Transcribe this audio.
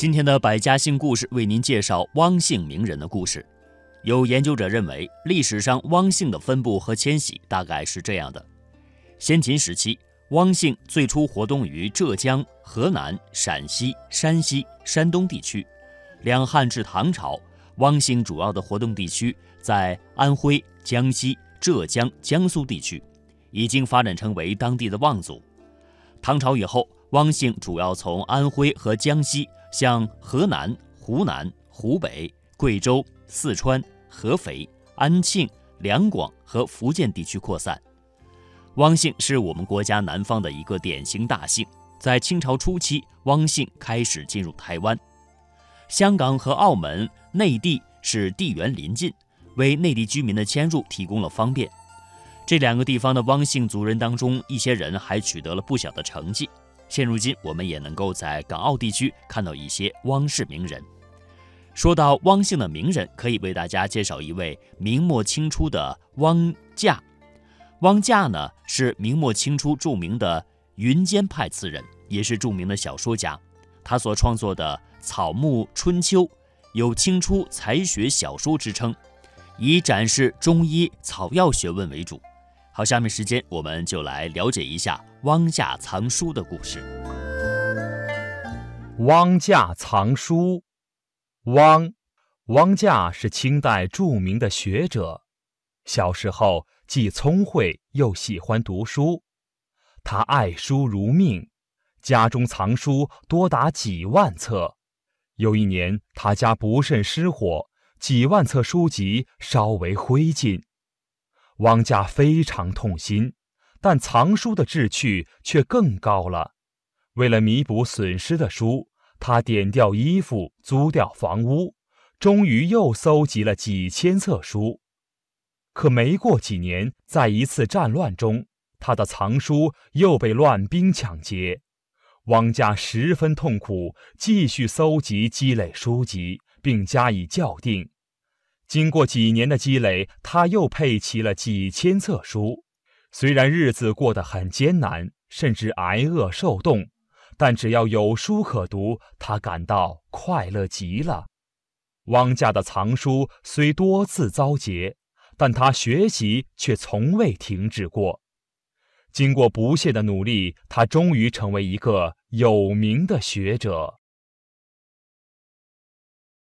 今天的百家姓故事为您介绍汪姓名人的故事。有研究者认为，历史上汪姓的分布和迁徙大概是这样的：先秦时期，汪姓最初活动于浙江、河南、陕西、山西、山东地区；两汉至唐朝，汪姓主要的活动地区在安徽、江西、浙江、江苏地区，已经发展成为当地的望族。唐朝以后，汪姓主要从安徽和江西向河南、湖南、湖北、贵州、四川、合肥、安庆、两广和福建地区扩散。汪姓是我们国家南方的一个典型大姓。在清朝初期，汪姓开始进入台湾。香港和澳门、内地是地缘邻近，为内地居民的迁入提供了方便。这两个地方的汪姓族人当中，一些人还取得了不小的成绩。现如今，我们也能够在港澳地区看到一些汪氏名人。说到汪姓的名人，可以为大家介绍一位明末清初的汪稼。汪稼呢是明末清初著名的云间派词人，也是著名的小说家。他所创作的《草木春秋》有清初才学小说之称，以展示中医草药学问为主。好，下面时间我们就来了解一下汪稼藏书的故事。汪稼藏书，汪，汪稼是清代著名的学者。小时候既聪慧又喜欢读书，他爱书如命，家中藏书多达几万册。有一年，他家不慎失火，几万册书籍烧为灰烬。汪家非常痛心，但藏书的志趣却更高了。为了弥补损失的书，他点掉衣服，租掉房屋，终于又搜集了几千册书。可没过几年，在一次战乱中，他的藏书又被乱兵抢劫。汪家十分痛苦，继续搜集积累书籍，并加以校订。经过几年的积累，他又配齐了几千册书。虽然日子过得很艰难，甚至挨饿受冻，但只要有书可读，他感到快乐极了。汪家的藏书虽多次遭劫，但他学习却从未停止过。经过不懈的努力，他终于成为一个有名的学者。